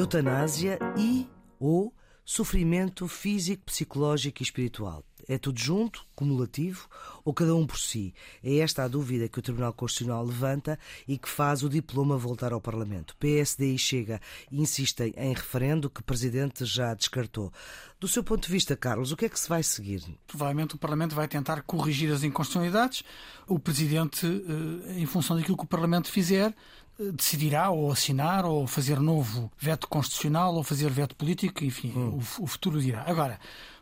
Eutanásia e ou sofrimento físico, psicológico e espiritual. É tudo junto, cumulativo ou cada um por si? É esta a dúvida que o Tribunal Constitucional levanta e que faz o diploma voltar ao Parlamento. PSD e Chega insistem em referendo que o Presidente já descartou. Do seu ponto de vista, Carlos, o que é que se vai seguir? Provavelmente o Parlamento vai tentar corrigir as inconstitucionalidades. O Presidente, eh, em função daquilo que o Parlamento fizer, decidirá ou assinar ou fazer novo veto constitucional ou fazer veto político, enfim, hum. o, o futuro dirá. Agora,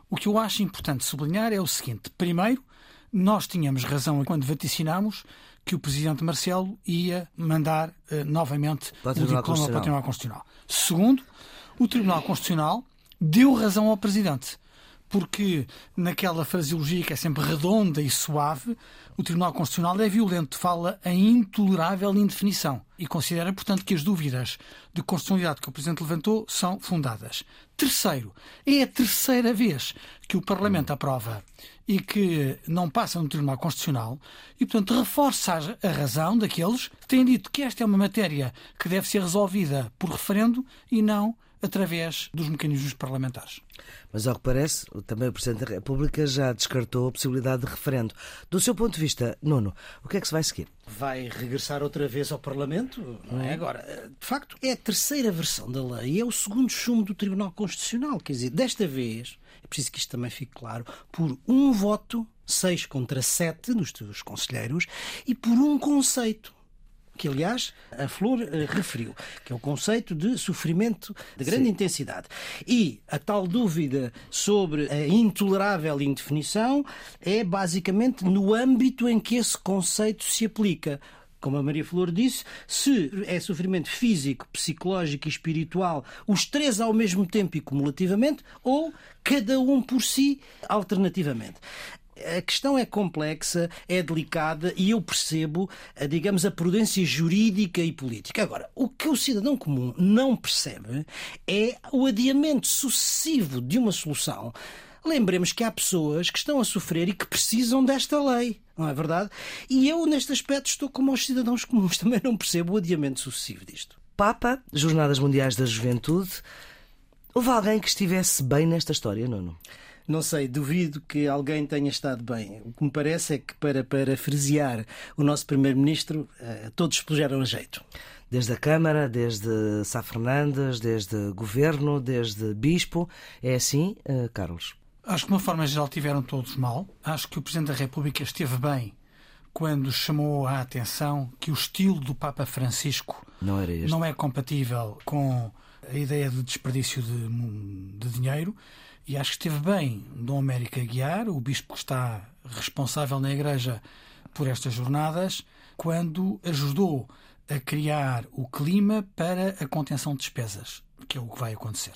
o que eu acho importante sublinhar é o seguinte: primeiro, nós tínhamos razão quando vaticinámos que o presidente Marcelo ia mandar uh, novamente o diploma para o Tribunal Constitucional. Segundo, o Tribunal Constitucional deu razão ao presidente porque naquela fraseologia que é sempre redonda e suave, o Tribunal Constitucional é violento, fala em intolerável indefinição e considera, portanto, que as dúvidas de constitucionalidade que o Presidente levantou são fundadas. Terceiro, é a terceira vez que o Parlamento aprova e que não passa no Tribunal Constitucional e, portanto, reforça a razão daqueles que têm dito que esta é uma matéria que deve ser resolvida por referendo e não através dos mecanismos parlamentares. Mas, ao que parece, também o Presidente da República já descartou a possibilidade de referendo. Do seu ponto de vista, Nuno, o que é que se vai seguir? Vai regressar outra vez ao Parlamento, não é? Agora, de facto, é a terceira versão da lei e é o segundo chumbo do Tribunal Constitucional. Quer dizer, desta vez, é preciso que isto também fique claro, por um voto, seis contra sete dos seus conselheiros, e por um conceito que aliás a Flor uh, referiu, que é o conceito de sofrimento de grande Sim. intensidade. E a tal dúvida sobre a intolerável indefinição é basicamente no âmbito em que esse conceito se aplica como a Maria Flor disse, se é sofrimento físico, psicológico e espiritual, os três ao mesmo tempo e cumulativamente, ou cada um por si, alternativamente a questão é complexa, é delicada e eu percebo, eh, digamos, a prudência jurídica e política. Agora, o que o cidadão comum não percebe é o adiamento sucessivo de uma solução. Lembremos que há pessoas que estão a sofrer e que precisam desta lei, não é verdade? E eu, neste aspecto, estou como os cidadãos comuns, também não percebo o adiamento sucessivo disto. Papa, Jornadas Mundiais da Juventude. Houve alguém que estivesse bem nesta história, Nuno? Não sei, duvido que alguém tenha estado bem. O que me parece é que, para parafrasear o nosso Primeiro-Ministro, eh, todos puseram a jeito. Desde a Câmara, desde Sá Fernandes, desde Governo, desde Bispo. É assim, eh, Carlos? Acho que, de uma forma geral, tiveram todos mal. Acho que o Presidente da República esteve bem quando chamou a atenção que o estilo do Papa Francisco não, não é compatível com a ideia de desperdício de, de dinheiro e acho que esteve bem Dom América Guiar, o bispo que está responsável na Igreja por estas jornadas, quando ajudou a criar o clima para a contenção de despesas, que é o que vai acontecer.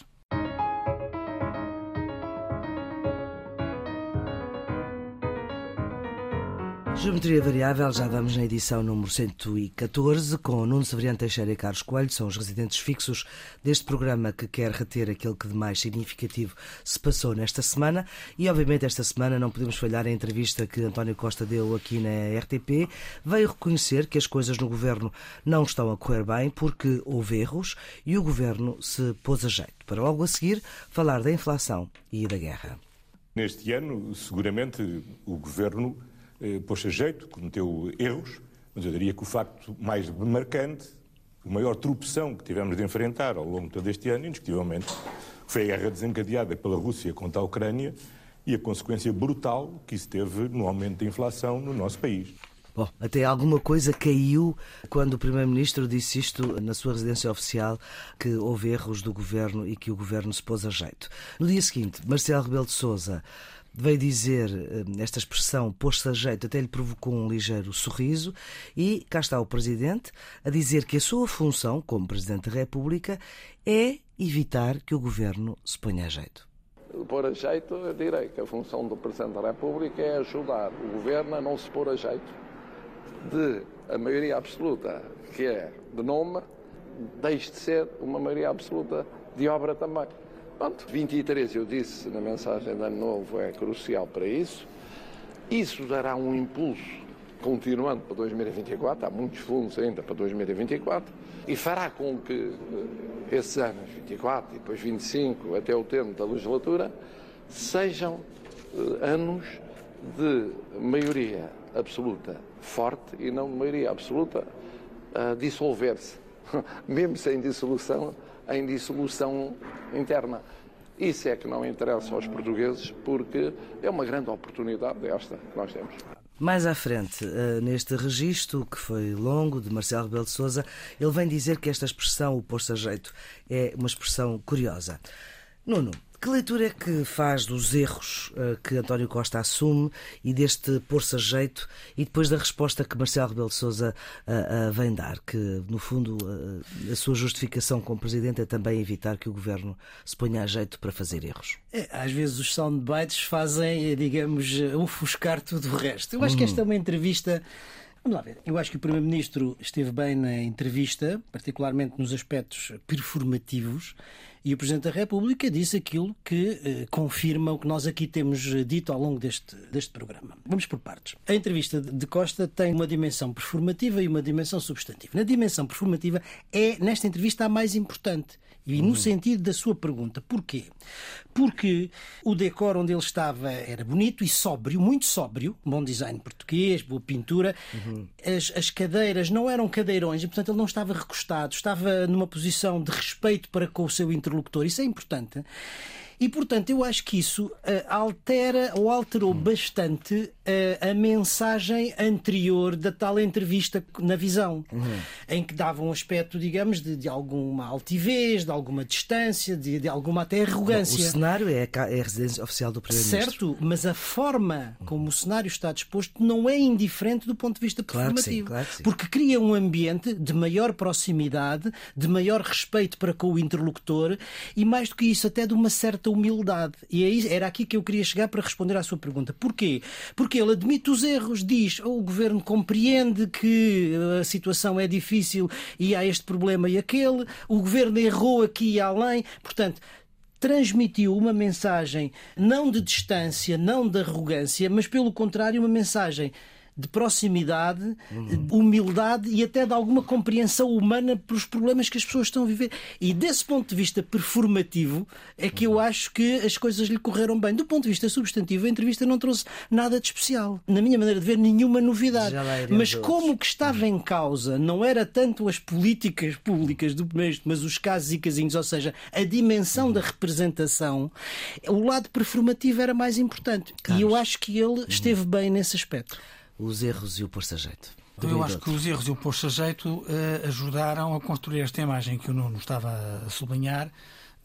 Geometria Variável, já vamos na edição número 114, com Nuno Severiano Teixeira e Carlos Coelho, são os residentes fixos deste programa que quer reter aquilo que de mais significativo se passou nesta semana. E, obviamente, esta semana não podemos falhar a entrevista que António Costa deu aqui na RTP. Veio reconhecer que as coisas no governo não estão a correr bem porque houve erros e o governo se pôs a jeito. Para logo a seguir, falar da inflação e da guerra. Neste ano, seguramente, o governo eh, pôs a jeito, cometeu erros, mas eu diria que o facto mais marcante, a maior tropeção que tivemos de enfrentar ao longo de todo este ano, indiscutivelmente, foi a guerra desencadeada pela Rússia contra a Ucrânia e a consequência brutal que isso teve no aumento da inflação no nosso país. Bom, até alguma coisa caiu quando o Primeiro-Ministro disse isto na sua residência oficial, que houve erros do governo e que o governo se pôs a jeito. No dia seguinte, Marcelo Rebelo de Souza veio dizer eh, esta expressão pôs-se a jeito, até lhe provocou um ligeiro sorriso, e cá está o Presidente a dizer que a sua função, como Presidente da República, é evitar que o Governo se ponha a jeito. Pôr a jeito, eu direi que a função do Presidente da República é ajudar o Governo a não se pôr a jeito de a maioria absoluta, que é de nome, deixe de ser uma maioria absoluta de obra também. Pronto, 23, eu disse na mensagem de Ano Novo, é crucial para isso. Isso dará um impulso, continuando para 2024, há muitos fundos ainda para 2024 e fará com que eh, esses anos, 24 e depois 25, até o termo da legislatura, sejam eh, anos de maioria absoluta forte e não de maioria absoluta a dissolver-se, mesmo sem dissolução, em dissolução interna. Isso é que não interessa aos portugueses, porque é uma grande oportunidade esta que nós temos. Mais à frente, eh, neste registro, que foi longo, de Marcelo Rebelo de Sousa, ele vem dizer que esta expressão, o pôr-se a jeito, é uma expressão curiosa. Nuno, que leitura é que faz dos erros uh, que António Costa assume e deste pôr-se a jeito e depois da resposta que Marcelo Rebelo de Sousa uh, uh, vem dar, que no fundo a sua justificação como Presidente é também evitar que o Governo se ponha a jeito para fazer erros? É, às vezes os soundbites fazem, digamos, ofuscar tudo o resto. Eu acho hum. que esta é uma entrevista Vamos lá ver. Eu acho que o Primeiro-Ministro esteve bem na entrevista, particularmente nos aspectos performativos, e o Presidente da República disse aquilo que eh, confirma o que nós aqui temos eh, dito ao longo deste, deste programa. Vamos por partes. A entrevista de Costa tem uma dimensão performativa e uma dimensão substantiva. Na dimensão performativa é, nesta entrevista, a mais importante. E no uhum. sentido da sua pergunta, porquê? Porque o decor onde ele estava era bonito e sóbrio, muito sóbrio, bom design português, boa pintura. Uhum. As, as cadeiras não eram cadeirões e, portanto, ele não estava recostado, estava numa posição de respeito para com o seu interlocutor. Isso é importante. E, portanto, eu acho que isso uh, altera ou alterou bastante uh, a mensagem anterior da tal entrevista na visão, uhum. em que dava um aspecto, digamos, de, de alguma altivez, de alguma distância, de, de alguma até arrogância. Bom, o cenário é a, é a residência oficial do Primeiro-Ministro. Certo, mas a forma como o cenário está disposto não é indiferente do ponto de vista claro performativo. Claro sim, porque cria um ambiente de maior proximidade, de maior respeito para com o interlocutor e, mais do que isso, até de uma certa humildade. E é era aqui que eu queria chegar para responder à sua pergunta. Porquê? Porque ele admite os erros, diz oh, o governo compreende que a situação é difícil e há este problema e aquele, o governo errou aqui e além. Portanto, transmitiu uma mensagem não de distância, não de arrogância, mas pelo contrário, uma mensagem de proximidade, uhum. humildade e até de alguma compreensão humana pelos problemas que as pessoas estão a viver. E desse ponto de vista performativo é que eu acho que as coisas lhe correram bem. Do ponto de vista substantivo, a entrevista não trouxe nada de especial. Na minha maneira de ver, nenhuma novidade. Mas como o que estava em causa não era tanto as políticas públicas do primeiro, mas os casos e casinhos, ou seja, a dimensão uhum. da representação, o lado performativo era mais importante. Carlos. E eu acho que ele esteve bem nesse aspecto os erros e o pôr-se a jeito? Eu acho que os erros e o pôr-se a jeito uh, ajudaram a construir esta imagem que o Nuno estava a sublinhar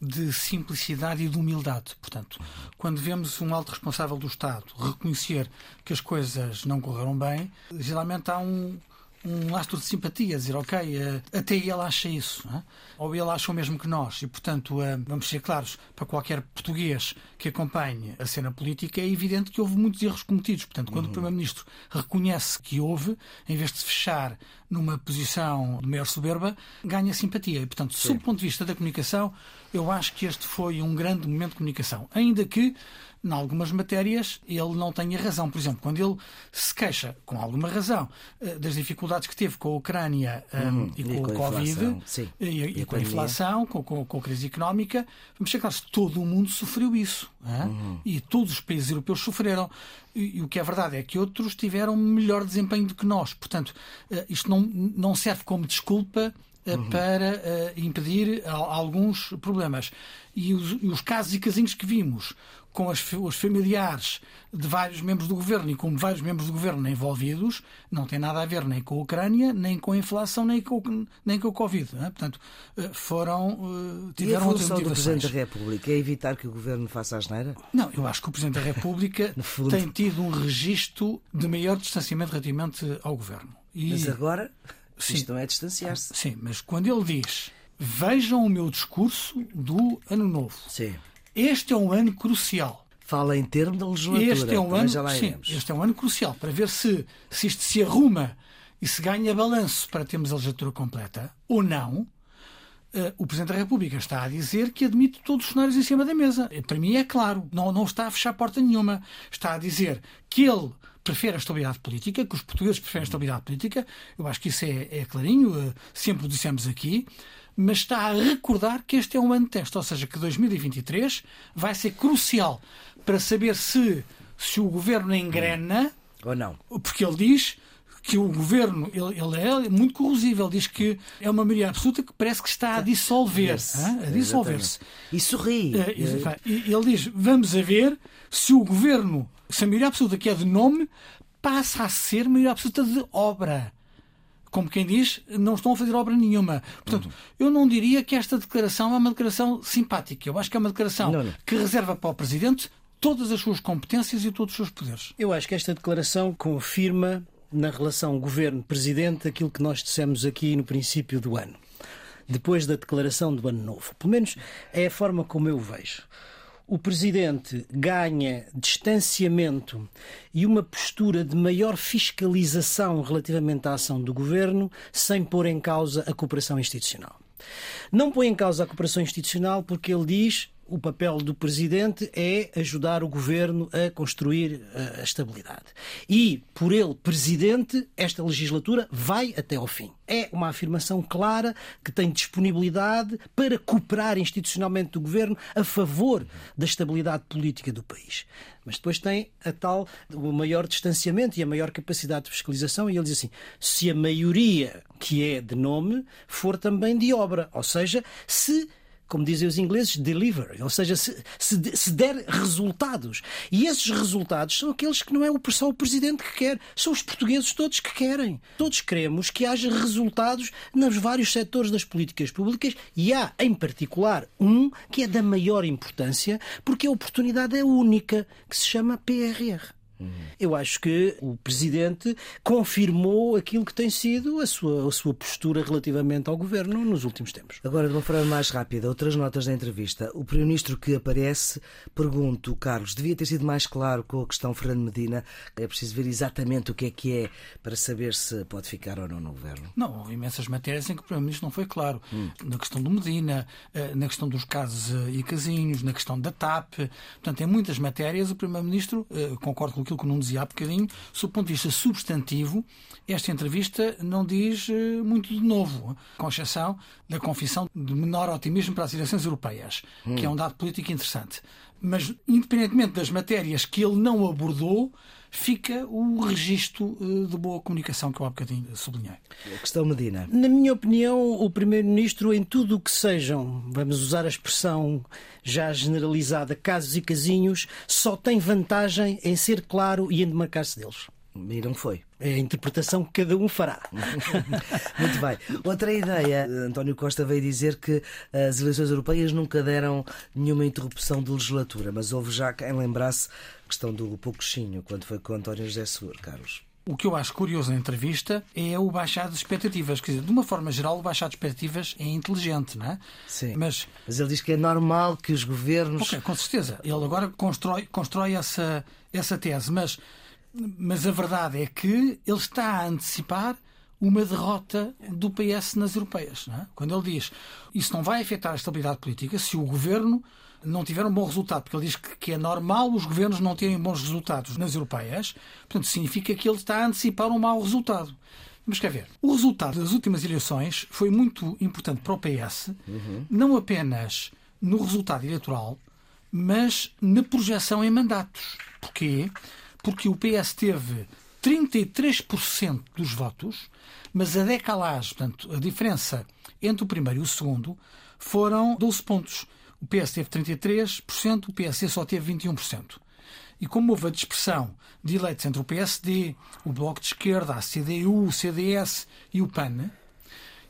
de simplicidade e de humildade. Portanto, quando vemos um alto responsável do Estado reconhecer que as coisas não correram bem, geralmente há um, um lastro de simpatia, dizer, ok, uh, até ele acha isso, é? ou ele acha o mesmo que nós, e portanto, uh, vamos ser claros, para qualquer português que acompanhe a cena política, é evidente que houve muitos erros cometidos. Portanto, quando uhum. o Primeiro-Ministro reconhece que houve, em vez de se fechar numa posição de maior soberba, ganha simpatia. E, portanto, Sim. sob o ponto de vista da comunicação, eu acho que este foi um grande momento de comunicação. Ainda que em algumas matérias, ele não tenha razão. Por exemplo, quando ele se queixa, com alguma razão, eh, das dificuldades que teve com a Ucrânia eh, uhum. e, com e, com o Covid, e, e, e, com a inflação, com, com, com, a crise económica, vamos chegar se todo o mundo sofreu isso. Uhum. E todos os países europeus sofreram. E, o que é verdade é que outros tiveram melhor desempenho do que nós. Portanto, eh, isto não, não serve como desculpa Uhum. para uh, impedir alguns problemas. E os, e os, casos e casinhos que vimos, com as, os familiares de vários membros do governo e com vários membros do governo envolvidos, não tem nada a ver nem com a Ucrânia, nem com a inflação, nem com, nem com o Covid. É? Portanto, eh, foram. Eh, tiveram e a função do Presidente da República é evitar que o governo faça a asneira? Não, eu acho que o Presidente da República tem tido um registro de maior distanciamento relativamente ao governo. E... Mas agora, sim, isto não é distanciar-se. Sim, mas quando ele diz vejam o meu discurso do Ano Novo. Sim. Este é um ano crucial. Fala em termos de legislatura. Este é um ano, sim, este é um ano crucial para ver se, se isto se arruma e se ganha balanço para termos a legislatura completa ou não. Uh, o Presidente da República está a dizer que admite todos os cenários em cima da mesa. Para mim é claro, não, não está a fechar porta nenhuma. Está a dizer que ele prefere a estabilidade política, que os portugueses preferem a estabilidade política. Eu acho que isso é, é clarinho, eh, sempre o dissemos aqui. Mas está a recordar que este é um ano de teste, ou seja, que 2023 vai ser crucial para saber se, se o governo engrena. Ou não. Porque ele diz que o governo ele, ele, é muito corrosível, diz que é uma maioria absoluta que parece que está a dissolver-se. A dissolver-se. E sorri. Ele diz: vamos a ver se o governo, se a maioria absoluta que é de nome, passa a ser maioria absoluta de obra como quem diz, não estão a fazer obra nenhuma. Portanto, uhum. eu não diria que esta declaração é uma declaração simpática. Eu acho que é uma declaração não, não. que reserva para o Presidente todas as suas competências e todos os seus poderes. Eu acho que esta declaração confirma na relação governo-presidente aquilo que nós dissemos aqui no princípio do ano, depois da declaração do ano novo. Pelo menos é a forma como eu vejo. O presidente ganha distanciamento e uma postura de maior fiscalização relativamente à ação do governo, sem pôr em causa a cooperação institucional. Não põe em causa a cooperação institucional porque ele diz o papel do presidente é ajudar o governo a construir eh, a estabilidade. E, por ele, presidente, esta legislatura vai até ao fim. É uma afirmação clara que tem disponibilidade para cooperar institucionalmente do governo a favor da estabilidade política do país. Mas depois tem a tal, o maior distanciamento e a maior capacidade de fiscalização, e ele diz assim: se a maioria que é de nome for também de obra, ou seja, se como dizem os ingleses, deliver, ou seja, se, se, der resultados. E esses resultados são aqueles que não é só o Presidente que quer, são os portugueses todos que querem. Todos queremos que haja resultados nos vários setores das políticas públicas e há, em particular, um que é da maior importância, porque a oportunidade é única, que se chama PRR. Eu acho que o Presidente confirmou aquilo que tem sido a sua, a sua postura relativamente ao Governo nos últimos tempos. Agora, de uma forma mais rápida, outras notas da entrevista. O Primeiro-Ministro que aparece, pergunto, Carlos, devia ter sido mais claro com a questão Fernando Medina. É preciso ver exatamente o que é que é para saber se pode ficar ou não no Governo. Não, houve imensas matérias em que o Primeiro-Ministro não foi claro. Hum. Na questão do Medina, eh, na questão dos casos eh, e casinhos, na questão da TAP. Portanto, em muitas matérias, o Primeiro-Ministro, eh, concordo com aquilo que não dizia há bocadinho, sob o ponto de vista substantivo, esta entrevista não diz eh, muito de novo, com exceção da confissão de menor otimismo para as eleições europeias, hum. que é um dado político interessante. Mas, independentemente das matérias que ele não abordou, fica o registro eh, de boa comunicação que eu há bocadinho sublinhei. A questão Medina. Na minha opinião, o Primeiro-Ministro, em tudo o que sejam, vamos usar a expressão já generalizada, casos e casinhos, só tem vantagem em ser claro e em demarcar-se deles. E não foi. É a interpretação que cada um fará. Muito bem. Outra ideia, António Costa veio dizer que as eleições europeias nunca deram nenhuma interrupção de legislatura, mas houve já quem lembrasse a questão do pouquinho, quando foi com António José Seguro, Carlos. O que eu acho curioso na entrevista é o baixar de expectativas. Quer dizer, de uma forma geral, o baixar de expectativas é inteligente, não é? Sim. Mas, mas ele diz que é normal que os governos. Ok, com certeza. Ele agora constrói, constrói essa, essa tese, mas mas a verdade é que ele está a antecipar uma derrota do PS nas europeias. É? Quando ele diz isso não vai afetar a estabilidade política se o governo não tiver um bom resultado, porque ele diz que, é normal os governos não terem bons resultados nas europeias, portanto, significa que ele está a antecipar um mau resultado. Mas quer ver, o resultado das últimas eleições foi muito importante para o PS, uhum. não apenas no resultado eleitoral, mas na projeção em mandatos. Porquê? Porque o PS teve 33% dos votos, mas a decalagem, portanto, a diferença entre o primeiro e o segundo foram 12 pontos. O PS teve 33%, o PSD só teve 21%. E como houve a dispersão de eleitos entre o PSD, o Bloco de Esquerda, a CDU, o CDS e o PAN,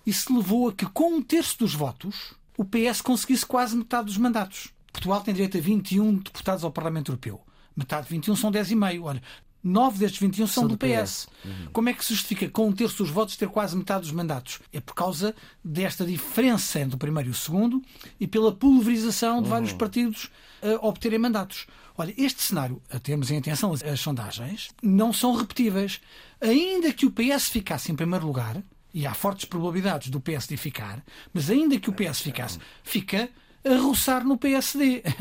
isso levou a que, com um terço dos votos, o PS conseguisse quase metade dos mandatos. Portugal tem direito a 21 deputados ao Parlamento Europeu metade de 21 são 10,5. Olha, 9 destes 21 são, são do, do PS. PS. Uhum. Como é que se justifica com um terço dos votos ter quase metade dos mandatos? É por causa desta diferença entre o primeiro e o segundo e pela pulverização de uhum. vários partidos a obterem mandatos. Olha, este cenário, a termos em atenção as, as sondagens, não são repetíveis. Ainda que o PS ficasse em primeiro lugar, e há fortes probabilidades do PSD ficar, mas ainda que o PS ficasse, fica a roçar no PSD.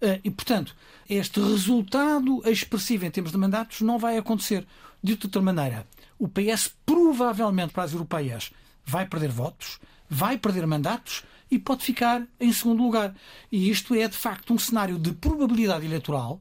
Eh, e, portanto, este resultado expressivo em termos de mandatos não vai acontecer. De outra maneira, o PS provavelmente para as europeias vai perder votos, vai perder mandatos e pode ficar em segundo lugar. E isto é, de facto, um cenário de probabilidade eleitoral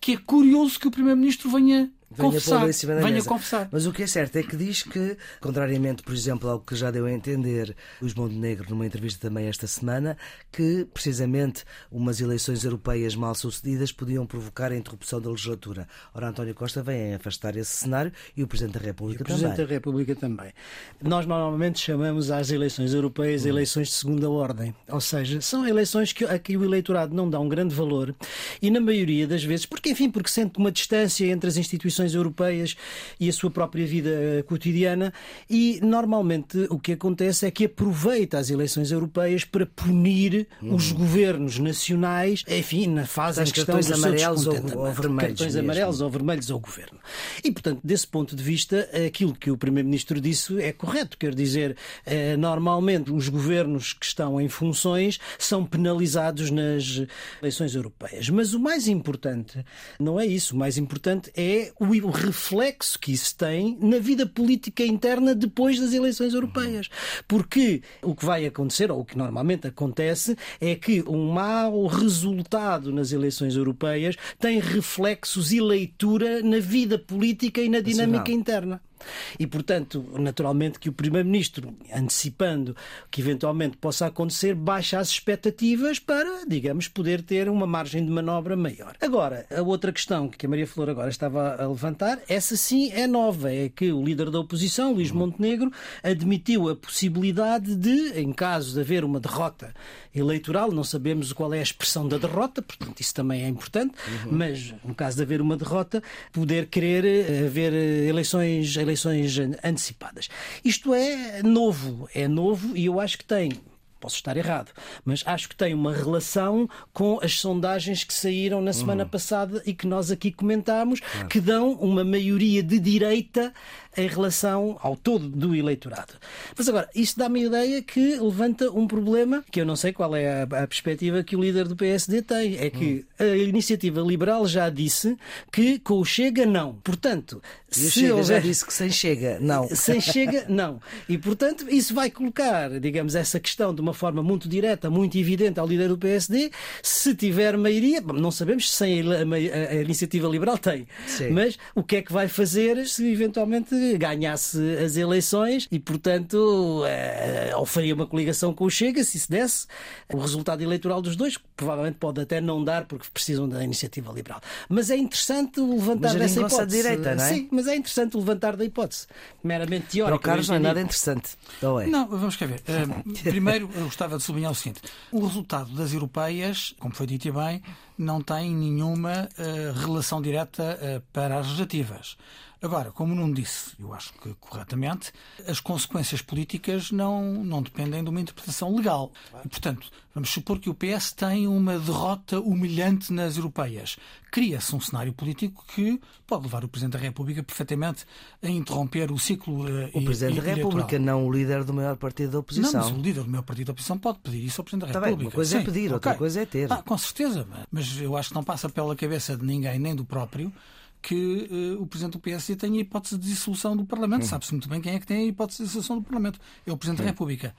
que é curioso que o Primeiro-Ministro venha Venha confessar, em cima da venha mesa. confessar. Mas o que é certo é que diz que, contrariamente, por exemplo, ao que já deu a entender Luís Montenegro numa entrevista também esta semana, que precisamente umas eleições europeias mal sucedidas podiam provocar a interrupção da legislatura. Ora, António Costa vem afastar esse cenário e o Presidente da República também. o Presidente também. da República também. Nós normalmente chamamos às eleições europeias hum. eleições de segunda ordem. Ou seja, são eleições que, a que o eleitorado não dá um grande valor e, na maioria das vezes, porque, enfim, porque sente uma distância entre as instituições instituições europeias e a sua própria vida eh, cotidiana e normalmente o que acontece é que aproveita as eleições europeias para punir uhum. os governos nacionais, enfim, na fase em que estão cartões amarelos ou, ou vermelhos. Cartões mesmo. amarelos ou vermelhos ao governo. E, portanto, desse ponto de vista, aquilo que o Primeiro-Ministro disse é correto. Quer dizer, eh, normalmente os governos que estão em funções são penalizados nas eleições europeias. Mas o mais importante não é isso. O mais importante é o o reflexo que isso tem na vida política interna depois das eleições europeias. Porque o que vai acontecer, ou o que normalmente acontece, é que um mau resultado nas eleições europeias tem reflexos e leitura na vida política e na dinâmica interna. E, portanto, naturalmente que o Primeiro-Ministro, antecipando que eventualmente possa acontecer, baixa as expectativas para, digamos, poder ter uma margem de manobra maior. Agora, a outra questão que a Maria Flor agora estava a levantar, essa sim é nova, é que o líder da oposição, Luís Montenegro, admitiu a possibilidade de, em caso de haver uma derrota eleitoral, não sabemos qual é a expressão da derrota, portanto isso também é importante, uhum. mas no caso de haver uma derrota, poder querer eh, haver eh, eleições, eleições antecipadas. Isto é novo, é novo e eu acho que tem posso estar errado, mas acho que tem uma relação com as sondagens que saíram na semana uhum. passada e que nós aqui comentámos, claro. que dão uma maioria de direita em relação ao todo do eleitorado. Mas agora, isso dá-me a ideia que levanta um problema que eu não sei qual é a, a perspectiva que o líder do PSD tem. É que hum. a iniciativa liberal já disse que com o Chega não. Portanto, se Chega houver... já disse que sem Chega não. Sem Chega não. E portanto, isso vai colocar, digamos, essa questão de uma forma muito direta, muito evidente ao líder do PSD. Se tiver maioria, não sabemos se sem a, a, a iniciativa liberal tem. Sim. Mas o que é que vai fazer se eventualmente ganhasse as eleições e, portanto, eh, ou faria uma coligação com o Chega, se isso desse. O resultado eleitoral dos dois provavelmente pode até não dar porque precisam da iniciativa liberal. Mas é interessante levantar mas dessa hipótese. direita, não é? Sim, mas é interessante levantar da hipótese. Meramente teórica. Para o Carlos não é nada interessante. Não, é? não vamos cá ver. Uh, primeiro, eu gostava de sublinhar o seguinte: o resultado das europeias, como foi dito bem, não tem nenhuma uh, relação direta uh, para as legislativas. Agora, como não disse, eu acho que corretamente, as consequências políticas não, não dependem de uma interpretação legal. E, portanto, vamos supor que o PS tem uma derrota humilhante nas europeias. Cria-se um cenário político que pode levar o Presidente da República perfeitamente a interromper o ciclo. Uh, o Presidente da República, não o líder do maior partido da oposição. Não, mas o líder do maior partido da oposição pode pedir isso ao Presidente da Está República. Bem, uma coisa é Sim, é pedir, outra okay. coisa é ter. Ah, com certeza, mas eu acho que não passa pela cabeça de ninguém, nem do próprio, que uh, o Presidente do PSD tem a hipótese de dissolução do Parlamento. Uhum. Sabe-se muito bem quem é que tem a hipótese de dissolução do Parlamento. É o Presidente uhum. da República.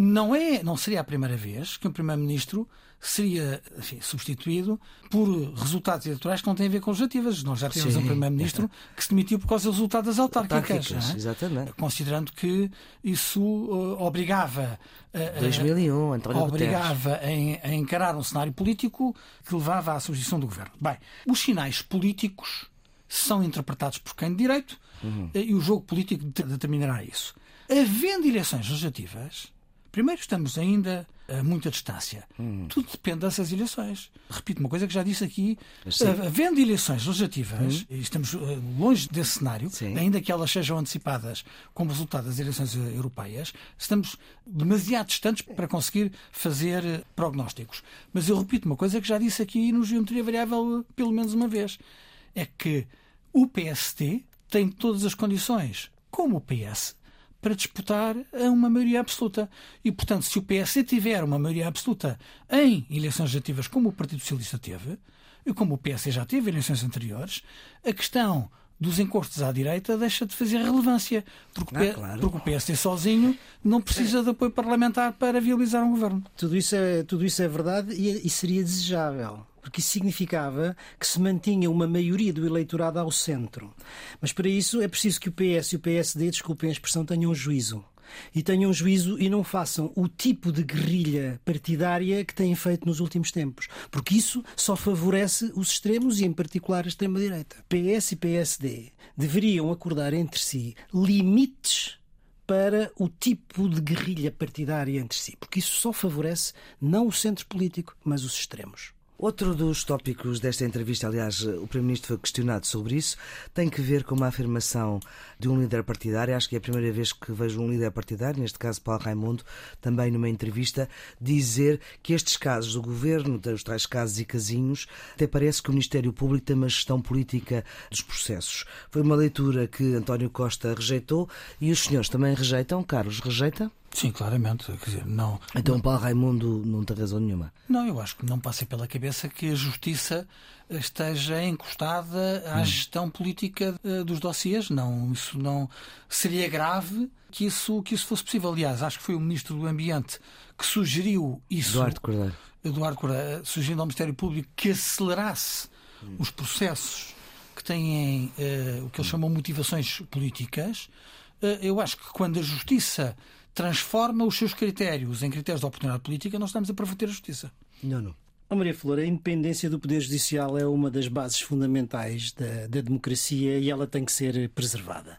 Não, é, não seria a primeira vez que um Primeiro-Ministro seria enfim, substituído por resultados eleitorais que não têm a ver com legislativas. Nós já tivemos Sim. um Primeiro-Ministro que se demitiu por causa do resultado das autárquicas. autárquicas é? Exatamente. Considerando que isso uh, obrigava. Uh, 2001, António Obrigava a, a encarar um cenário político que levava à substituição do governo. Bem, os sinais políticos são interpretados por quem de direito uhum. e o jogo político determinará isso. Havendo eleições legislativas, Primeiro, estamos ainda a muita distância. Hum. Tudo depende dessas eleições. Repito uma coisa que já disse aqui. Sim. Havendo eleições legislativas, hum. e estamos eh, longe desse cenário, Sim. ainda que elas sejam antecipadas como resultado das eleições eh, europeias, estamos demasiado distantes para conseguir fazer eh, prognósticos. Mas eu repito uma coisa que já disse aqui no Geometria Variável pelo menos uma vez. É que o PST tem todas as condições, como o PS, para disputar a uma maioria absoluta. E, portanto, se o PSD tiver uma maioria absoluta em eleições legislativas, como o Partido Socialista teve, e como o PS já teve em eleições anteriores, a questão dos encostos à direita deixa de fazer relevância, porque, ah, claro. porque o PSD sozinho não precisa de apoio parlamentar para viabilizar um governo. Tudo isso é, tudo isso é verdade e, e seria desejável porque isso significava que se mantinha uma maioria do eleitorado ao centro. Mas para isso é preciso que o PS e o PSD, desculpem a expressão, tenham juízo e tenham juízo e não façam o tipo de guerrilha partidária que têm feito nos últimos tempos. Porque isso só favorece os extremos e, em particular, a extrema-direita. PS e PSD deveriam acordar entre si limites para o tipo de guerrilha partidária entre si, porque isso só favorece não o centro político, mas os extremos. Outro dos tópicos desta entrevista, aliás, o Primeiro-Ministro foi questionado sobre isso, tem que ver com uma afirmação de um líder partidário. Acho que é a primeira vez que vejo um líder partidário, neste caso Paulo Raimundo, também numa entrevista, dizer que estes casos do governo, os tais casos e casinhos, até parece que o Ministério Público tem uma gestão política dos processos. Foi uma leitura que António Costa rejeitou e os senhores também rejeitam. Carlos, rejeita? Sim, claramente. Quer dizer, não, então não, Paulo Raimundo não tem razão nenhuma. Não, eu acho que não passa pela cabeça que a justiça esteja encostada à hum. gestão política eh, dos dossiês. Não, isso não seria grave que isso, que isso fosse possível. Aliás, acho que foi o Ministro do Ambiente que sugeriu isso. Eduardo Cordeiro. Eduardo Cordeiro, sugerindo ao Ministério Público que acelerasse hum. os processos que têm uh, o que eles hum. chamam motivações políticas. Eu acho que quando a justiça transforma os seus critérios em critérios de oportunidade política, nós estamos a perverter a justiça. Não, não. Oh, Maria Flor, a independência do Poder Judicial é uma das bases fundamentais da, da, democracia e ela tem que ser preservada.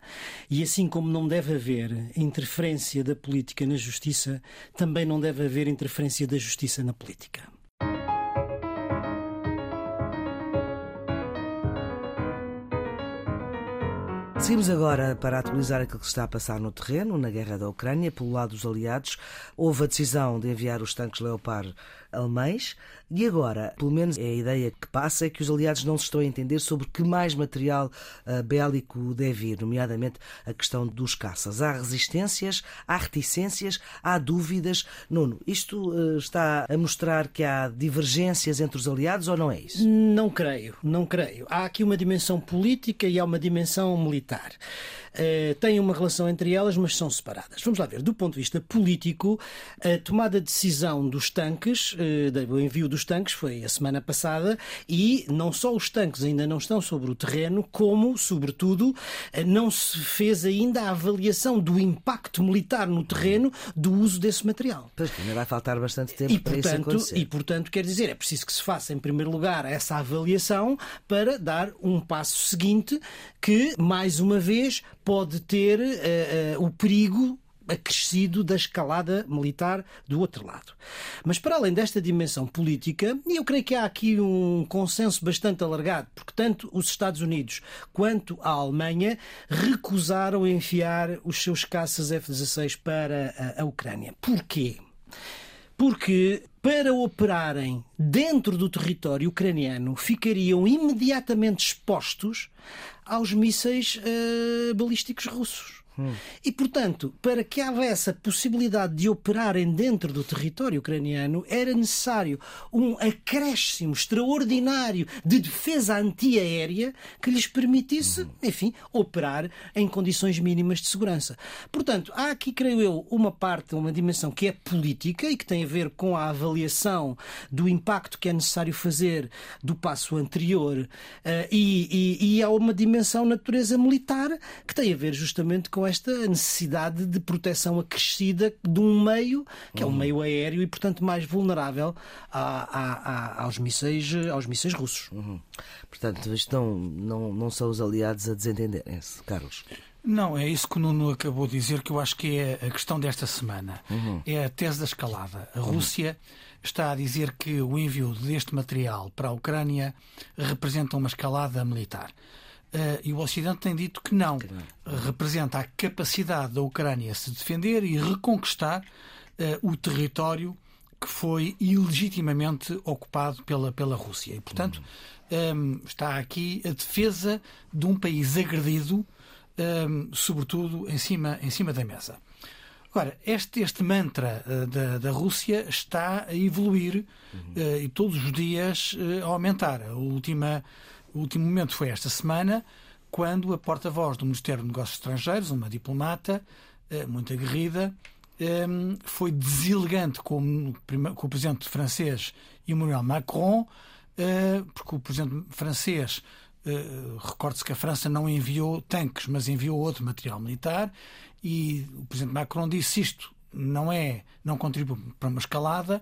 E assim como não deve haver interferência da política na justiça, também não deve haver interferência da justiça na política. Seguimos agora para atualizar aquilo que está a passar no terreno, na guerra da Ucrânia, pelo lado dos aliados. Houve a decisão de enviar os tanques Leopard alemães. E agora, pelo menos é a ideia que passa, é que os aliados não se estão a entender sobre que mais material uh, bélico deve ir, nomeadamente a questão dos caças. Há resistências, há reticências, há dúvidas. Nuno, isto uh, está a mostrar que há divergências entre os aliados ou não é isso? Não creio, não creio. Há aqui uma dimensão política e há uma dimensão militar. Uh, têm uma relação entre elas, mas são separadas. Vamos lá ver, do ponto de vista político, a tomada de decisão dos tanques o envio dos tanques foi a semana passada e não só os tanques ainda não estão sobre o terreno, como, sobretudo, uh, não se fez ainda a avaliação do impacto militar no terreno do uso desse material. Pois, ainda vai faltar bastante tempo e, para portanto, isso acontecer. E, portanto, quer dizer, é preciso que se faça, em primeiro lugar, essa avaliação para dar um passo seguinte que, mais uma vez, pode ter uh, uh, o perigo acrescido da escalada militar do outro lado. Mas para além desta dimensão política, e eu creio que há aqui um consenso bastante alargado, porque tanto os Estados Unidos quanto a Alemanha recusaram enfiar os seus caças F-16 para a, Ucrânia. Porquê? Porque para operarem dentro do território ucraniano ficariam imediatamente expostos aos mísseis uh, balísticos russos. Hum. E, portanto, para que houvesse a possibilidade de operarem dentro do território ucraniano, era necessário um acréscimo extraordinário de defesa antiaérea que lhes permitisse, hum. enfim, operar em condições mínimas de segurança. Portanto, há aqui, creio eu, uma parte, uma dimensão que é política e que tem a ver com a avaliação do impacto que é necessário fazer do passo anterior, uh, e, e, e há uma dimensão natureza militar que tem a ver justamente com esta necessidade de proteção acrescida de um meio que é um uhum. meio aéreo e, portanto, mais vulnerável a, a, a, aos, mísseis, aos mísseis russos. Uhum. Portanto, isto não, não, não são os aliados a desentenderem-se, Carlos. Não, é isso que o Nuno acabou de dizer, que eu acho que é a questão desta semana. Uhum. É a tese da escalada. A Rússia está a dizer que o envio deste material para a Ucrânia representa uma escalada militar. Uh, e o Ocidente tem dito que não. Representa a capacidade da Ucrânia se defender e reconquistar uh, o território que foi ilegitimamente ocupado pela, pela Rússia. E, portanto, um, está aqui a defesa de um país agredido um, sobretudo em cima, em cima da mesa. Agora, este, este mantra uh, da, da Rússia está a evoluir uhum. uh, e todos os dias uh, a aumentar. A última, o último momento foi esta semana, quando a porta-voz do Ministério dos Negócios Estrangeiros, uma diplomata muito aguerrida, um, foi deselegante com, o presidente francês Emmanuel Macron, porque o presidente francês Uh, Recorde-se que a França não enviou tanques, mas enviou outro material militar e o Presidente Macron disse isto não é, não contribui para uma escalada.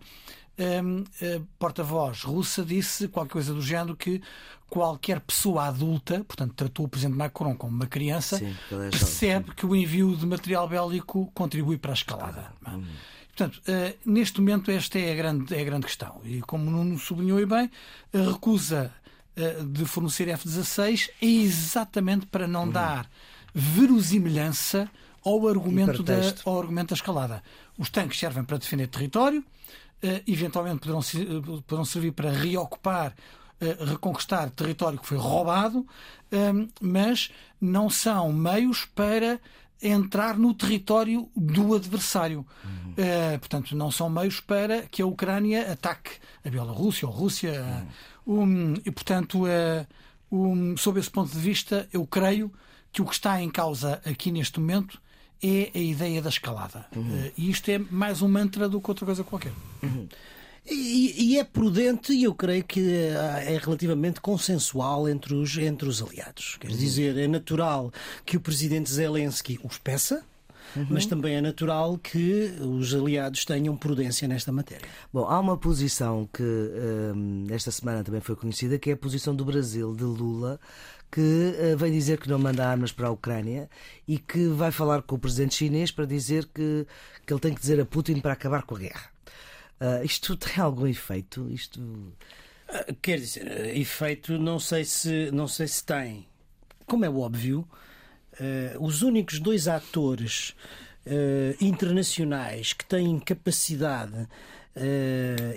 A porta-voz russa disse qualquer coisa do género que qualquer pessoa adulta, portanto, tratou o Presidente Macron como uma criança, Sim, é percebe que o envio de material bélico contribui para a escalada. Hum. Portanto, uh, neste momento, esta é a, grande, é a grande questão. E como Nuno sublinhou bem, a recusa uh, de fornecer F-16 é exatamente para não hum. dar verosimilhança ao argumento, da, ao argumento da escalada. Os tanques servem para defender território, eventualmente poderão, uh, poderão servir para reocupar, uh, reconquistar território que foi roubado, mas não são meios para entrar no território do adversário. Uhum. portanto, não são meios para que a Ucrânia ataque a Bielorrússia ou a Rússia. Uhum. Um, e, portanto, um, sob esse ponto de vista, eu creio que o que está em causa aqui neste momento é a ideia da escalada. Uhum. E isto é mais um mantra do que outra coisa qualquer. Uhum. E, e, é prudente e eu creio que é relativamente consensual entre os, entre os aliados. Quer uhum. dizer, é natural que o presidente Zelensky os peça, Uhum. mas também é natural que os aliados tenham prudência nesta matéria. Bom, há uma posição que um, esta semana também foi conhecida, que é a posição do Brasil, de Lula, que uh, vem dizer que não manda armas para a Ucrânia e que vai falar com o presidente chinês para dizer que, que ele tem que dizer a Putin para acabar com a guerra. Uh, isto tem algum efeito? Isto uh, quer dizer, efeito não sei se não sei se tem. Como é óbvio, os únicos dois atores internacionais que têm capacidade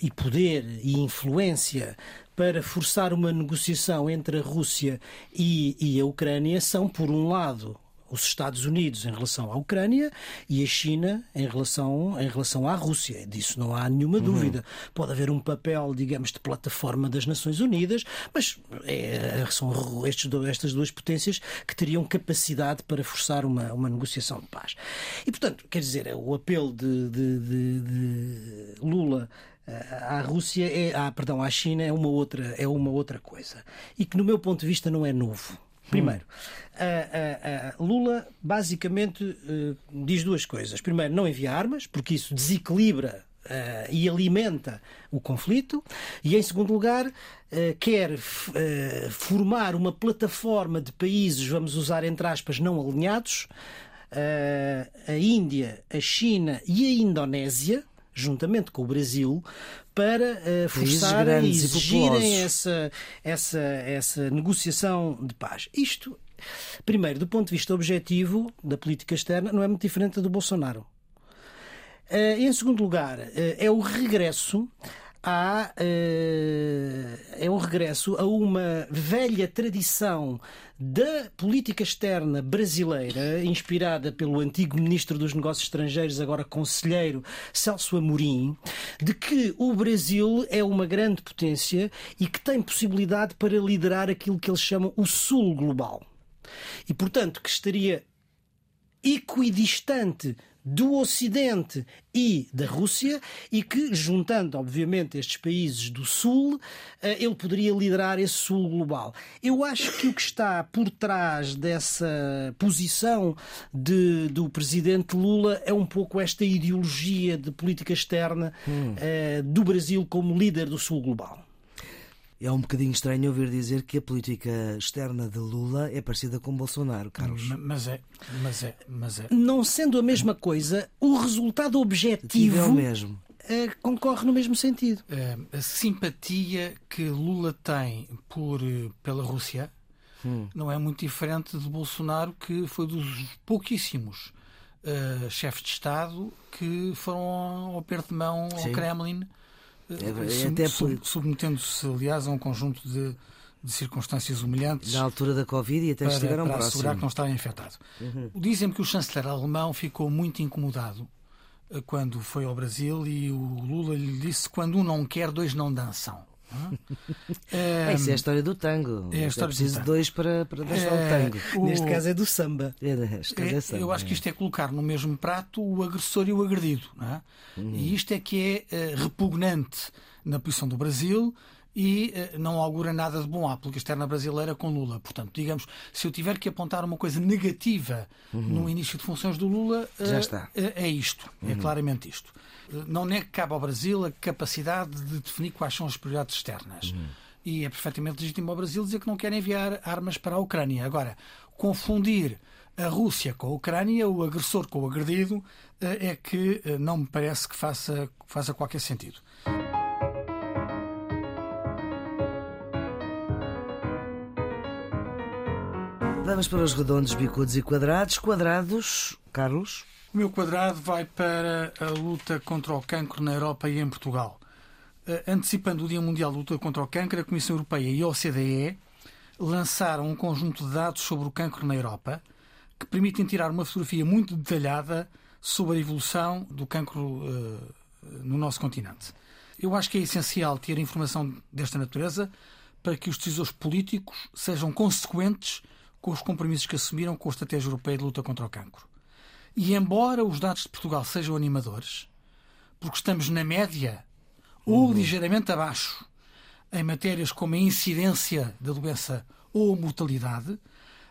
e poder e influência para forçar uma negociação entre a Rússia e, e a Ucrânia são, por um lado, os Estados Unidos em relação à Ucrânia e a China em relação, em relação à Rússia. Disso não há nenhuma uhum. dúvida. Pode haver um papel, digamos, de plataforma das Nações Unidas, mas é, são estes, estas duas potências que teriam capacidade para forçar uma, uma negociação de paz. E, portanto, quer dizer, o apelo de, de, de, de Lula à Rússia é, ah, perdão, à China é uma outra é uma outra coisa e que no meu ponto de vista não é novo. Primeiro, hum. Lula basicamente uh, diz duas coisas. Primeiro, não envia armas, porque isso desequilibra Uh, e alimenta o conflito, e em segundo lugar, uh, quer uh, formar uma plataforma de países, vamos usar entre aspas, não alinhados, a Índia, a China e a Indonésia, juntamente com o Brasil, para uh, forçar e exigirem essa, essa, essa negociação de paz. Isto, primeiro, do ponto de vista objetivo da política externa, não é muito diferente do Bolsonaro. Uh, em segundo lugar, uh, é o regresso há, é um regresso a uma velha tradição da política externa brasileira, inspirada pelo antigo ministro dos Negócios Estrangeiros, agora conselheiro Celso Amorim, de que o Brasil é uma grande potência e que tem possibilidade para liderar aquilo que eles chamam o Sul global. E, portanto, que estaria equidistante do Ocidente e da Rússia e que, juntando, obviamente, estes países do Sul, eh, ele poderia liderar esse Sul global. Eu acho que o que está por trás dessa posição de, do presidente Lula é um pouco esta ideologia de política externa hum. uh, do Brasil como líder do Sul global. É um bocadinho estranho ouvir dizer que a política externa de Lula é parecida com Bolsonaro, Carlos. Mas é, mas é, mas é. Não sendo a mesma coisa, o resultado objetivo é o mesmo. É, concorre no mesmo sentido. É, a simpatia que Lula tem por, pela Rússia hum. não é muito diferente de Bolsonaro, que foi dos pouquíssimos uh, chefes de Estado que foram ao aperto de mão Sim. ao Kremlin é, sub, submetendo-se, aliás, a um conjunto de, de circunstâncias humilhantes. Na altura da Covid e até para, estiveram para próximos. assegurar que não estava infectado. Uhum. Dizem-me que o chanceler alemão ficou muito incomodado eh, quando foi ao Brasil e o Lula lhe disse quando um não quer, dois não dançam. É, isso é a história do tango. É a história é preciso do de dois para, para dançar É, o tango. o- Neste caso é do samba. É, neste caso é É, samba, eu acho que é. isto é colocar no mesmo prato o agressor e o agredido. Não é? Uhum. E isto é que é eh, repugnante na posição do Brasil e eh, não augura nada de bom à política externa brasileira com Lula. Portanto, digamos, se eu tiver que apontar uma coisa negativa no início de funções do Lula, eh, Uhum. Já está. Uhum. eh, é isto. É claramente isto. Não é que cabe ao Brasil a capacidade de definir quais são as prioridades externas. Uhum. E é perfeitamente legítimo ao Brasil dizer que não quer enviar armas para a Ucrânia. Agora, confundir a Rússia com a Ucrânia, o agressor com o agredido, é que não me parece que faça, que faça qualquer sentido. Vamos para os redondos, bicudos e quadrados. Quadrados, Carlos. O meu quadrado vai para a luta contra o cancro na Europa e em Portugal. Eh, Antecipando o Dia Mundial de Luta contra o Cancro, a Comissão Europeia e a OCDE lançaram um conjunto de dados sobre o cancro na Europa que permitem tirar uma fotografia muito detalhada sobre a evolução do cancro eh, no nosso continente. Eu acho que é essencial ter informação desta natureza para que os decisores políticos sejam consequentes com os compromissos que assumiram com a Estratégia Europeia de Luta contra o Cancro. E embora os dados de Portugal sejam animadores, porque estamos na média ou ligeiramente abaixo em matérias como a incidência da doença ou a mortalidade,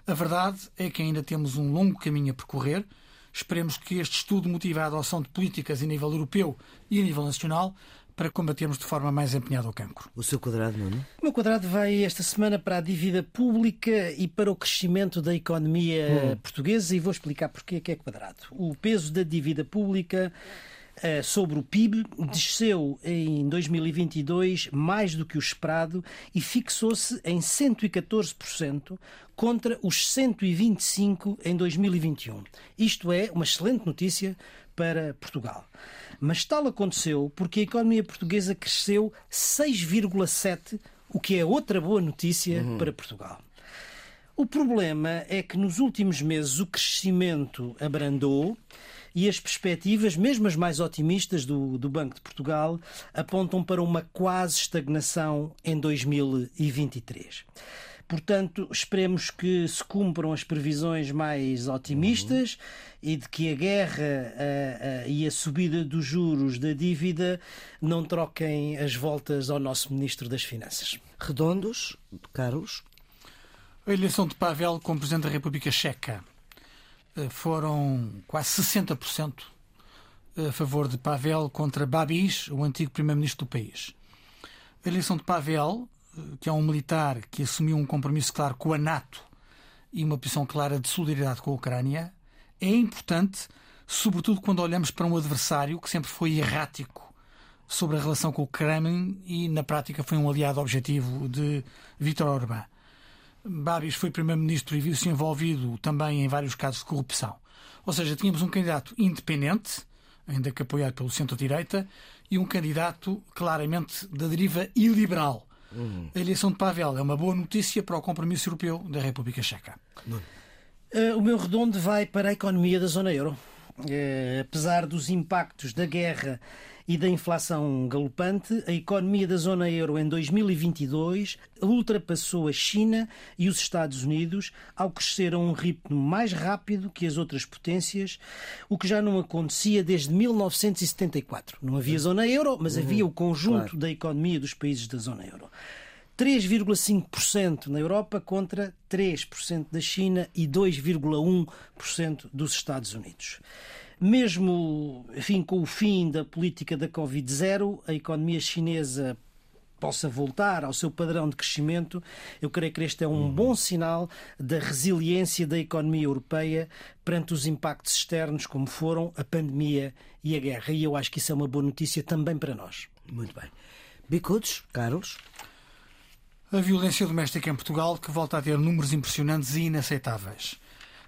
a verdade é que ainda temos um longo caminho a percorrer. Esperemos que este estudo motive a adoção de políticas a nível europeu e a nível nacional para combatermos de forma mais empenhada o cancro. O seu quadrado, Nuno. O meu quadrado vai esta semana para a dívida pública e para o crescimento da economia portuguesa e vou explicar porque é que é quadrado. O peso da dívida pública eh, sobre o PIB desceu em 2022 mais do que o esperado e fixou-se em 114% contra os 125% em 2021. Isto é uma excelente notícia para Portugal. Mas tal aconteceu porque a economia portuguesa cresceu 6,7%, o que é outra boa notícia para Portugal. O problema é que nos últimos meses o crescimento abrandou e as perspectivas, mesmo as mais otimistas do, do Banco de Portugal, apontam para uma quase estagnação em 2023. Portanto, esperemos que se cumpram as previsões mais otimistas e de que a guerra ah, ah, e a subida dos juros da dívida não troquem as voltas ao nosso Ministro das Finanças. Redondos, Carlos. A eleição de Pavel como Presidente da República Checa eh, foram quase 60% a favor de Pavel contra Babis, o antigo Primeiro-Ministro do país. A eleição de Pavel, eh, que é um militar que assumiu um compromisso claro com a NATO e uma posição clara de solidariedade com a Ucrânia, é importante, sobretudo quando olhamos para um adversário que sempre foi errático sobre a relação com o Kremlin e, na prática, foi um aliado objetivo de Vítor Orbán. Babis foi primeiro-ministro e viu-se envolvido também em vários casos de corrupção. Ou seja, tínhamos um candidato independente, ainda que apoiado pelo centro-direita, e um candidato claramente da deriva iliberal. A eleição de Pavel é uma boa notícia para o compromisso europeu da República Checa. Uh, o meu redondo vai para a economia da zona euro. Uh, apesar dos impactos da guerra e da inflação galopante, a economia da zona euro em 2022 ultrapassou a China e os Estados Unidos ao crescer a um ritmo mais rápido que as outras potências, o que já não acontecia desde 1974. Não havia zona euro, mas havia o conjunto claro. da economia dos países da zona euro. 3,5% na Europa contra 3% da China e 2,1% dos Estados Unidos. Mesmo enfim, com o fim da política da Covid-0, a economia chinesa possa voltar ao seu padrão de crescimento, eu creio que este é um bom sinal da resiliência da economia europeia perante os impactos externos, como foram a pandemia e a guerra. E eu acho que isso é uma boa notícia também para nós. Muito bem. Bicudos, Carlos. A violência doméstica em Portugal, que volta a ter números impressionantes e inaceitáveis.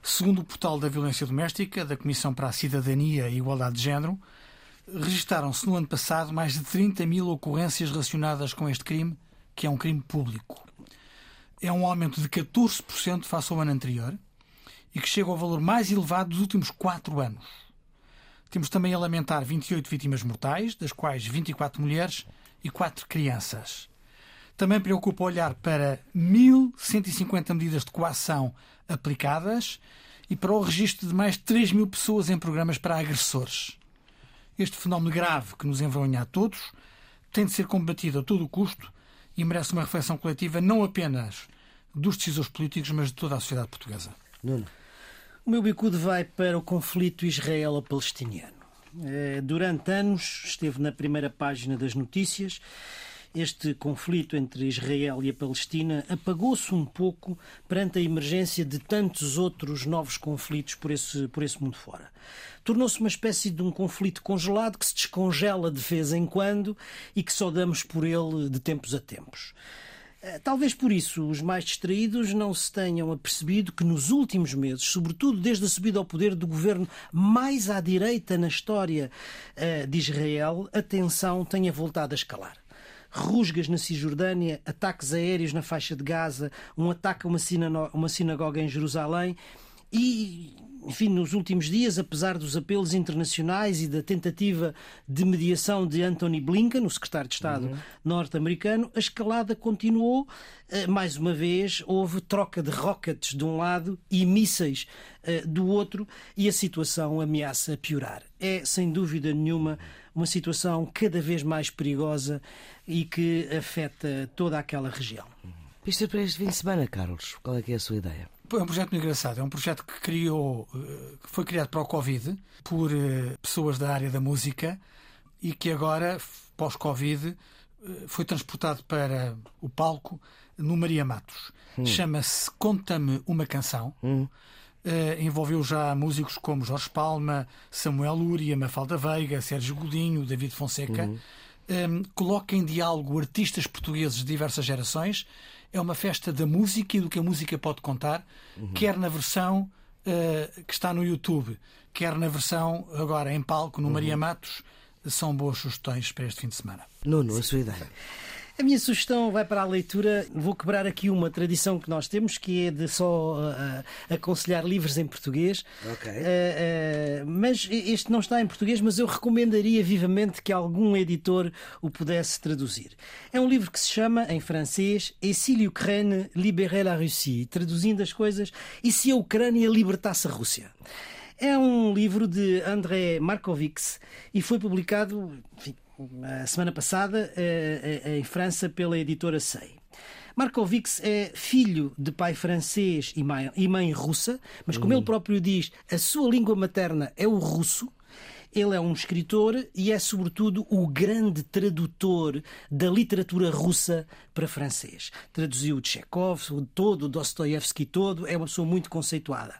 Segundo o portal da violência doméstica, da Comissão para a Cidadania e Igualdade de Género, registaram-se no ano passado mais de 30 mil ocorrências relacionadas com este crime, que é um crime público. é um aumento de 14% face ao ano anterior e que chega ao valor mais elevado dos últimos quatro anos. Temos também a lamentar 28 vítimas mortais, das quais 24 mulheres e 4 crianças. Também preocupa olhar para 1.150 medidas de coação aplicadas e para o registro de mais de 3 mil pessoas em programas para agressores. Este fenómeno grave que nos envergonha a todos tem de ser combatido a todo o custo e merece uma reflexão coletiva não apenas dos decisores políticos, mas de toda a sociedade portuguesa. Nuno. O meu bicudo vai para o conflito israelo-palestiniano. Eh, durante anos esteve na primeira página das notícias. Este conflito entre Israel e a Palestina apagou-se um pouco perante a emergência de tantos outros novos conflitos por esse, por esse mundo fora. Tornou-se uma espécie de um conflito congelado que se descongela de vez em quando e que só damos por ele de tempos a tempos. Eh, talvez por isso os mais distraídos não se tenham apercebido que nos últimos meses, sobretudo desde a subida ao poder do governo mais à direita na história eh, de Israel, a tensão tenha voltado a escalar rusgas na Cisjordânia, ataques aéreos na faixa de Gaza, um ataque a uma, uma sinagoga em Jerusalém e enfim, nos últimos dias, apesar dos apelos internacionais e da tentativa de mediação de Anthony Blinken, o secretário de Estado uhum. norte-americano, a escalada continuou. Eh, mais uma vez, houve troca de rockets de um lado e mísseis eh, do outro, e a situação ameaça piorar. É, sem dúvida nenhuma, uma situação cada vez mais perigosa e que afeta toda aquela região. Isto é para este fim de semana, Carlos. Qual é que é a sua ideia? É um projeto muito engraçado. É um projeto que criou, eh, que foi criado para o Covid por eh, pessoas da área da música e que agora, pós-Covid, eh, foi transportado para o palco no Maria Matos. Hum. Chama-se Conta-me uma canção. Hum. Uh, envolveu já músicos como Jorge Palma, Samuel Lúria, Mafalda Veiga, Sérgio Godinho, David Fonseca. Uhum. Um, coloca em diálogo artistas portugueses de diversas gerações é uma festa da música e do que a música pode contar, uhum. quer na versão uh, que está no YouTube, quer na versão agora em palco no uhum. Maria Matos. São boas sugestões para este fim de semana. Nuno, a sua ideia. A minha sugestão vai para a leitura. Vou quebrar aqui uma tradição que nós temos, que é de só uh, aconselhar livros em português. Ok. Uh, uh, mas este não está em português, mas eu recomendaria vivamente que algum editor o pudesse traduzir. É um livro que se chama, em francês, Et si l'Ukraine libérait la Russie? Traduzindo as coisas, e se a Ucrânia libertasse a Rússia? É um livro de André Markovits e foi publicado, enfim, a semana passada eh, eh, em França pela editora Sei. Markovix é filho de pai francês e mãe, e mãe russa, mas como uhum. ele próprio diz, a sua língua materna é o russo. Ele é um escritor e é, sobretudo, o grande tradutor da literatura russa para francês. Traduziu o todo, o Dostoevsky todo, é uma pessoa muito conceituada.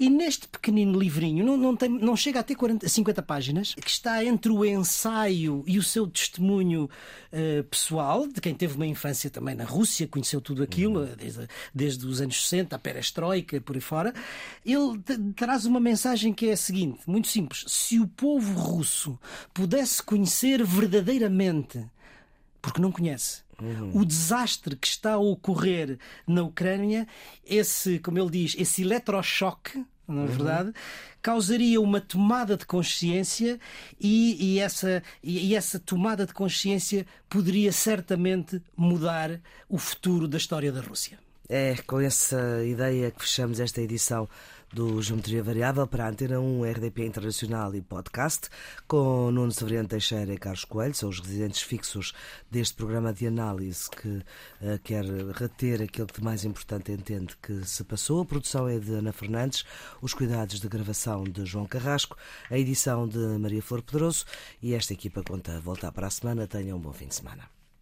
E neste pequenino livrinho, não, não, tem, não chega a ter 40, 50 páginas, que está entre o ensaio e o seu testemunho uh, pessoal, de quem teve uma infância também na Rússia, conheceu tudo aquilo, uhum. desde, desde os anos 60, a perestroika, por aí fora, ele traz uma mensagem que é a seguinte, muito simples. Se o povo russo pudesse conhecer verdadeiramente, porque não conhece, Uhum. O desastre que está a ocorrer na Ucrânia, esse, como ele diz, esse eletrochoque, na é uhum. verdade, causaria uma tomada de consciência e, e essa, e, e, essa tomada de consciência poderia certamente mudar o futuro da história da Rússia. É com essa ideia que fechamos esta edição do Geometria Variável para a Antena 1, RDP Internacional e Podcast, com Nuno Severiano Teixeira e Carlos Coelho, são os residentes fixos deste programa de análise que uh, quer reter aquilo que de mais importante entende que se passou. A produção é de Ana Fernandes, os cuidados de gravação de João Carrasco, a edição de Maria Flor Pedroso e esta equipa conta voltar para a semana. Tenham um bom fim de semana.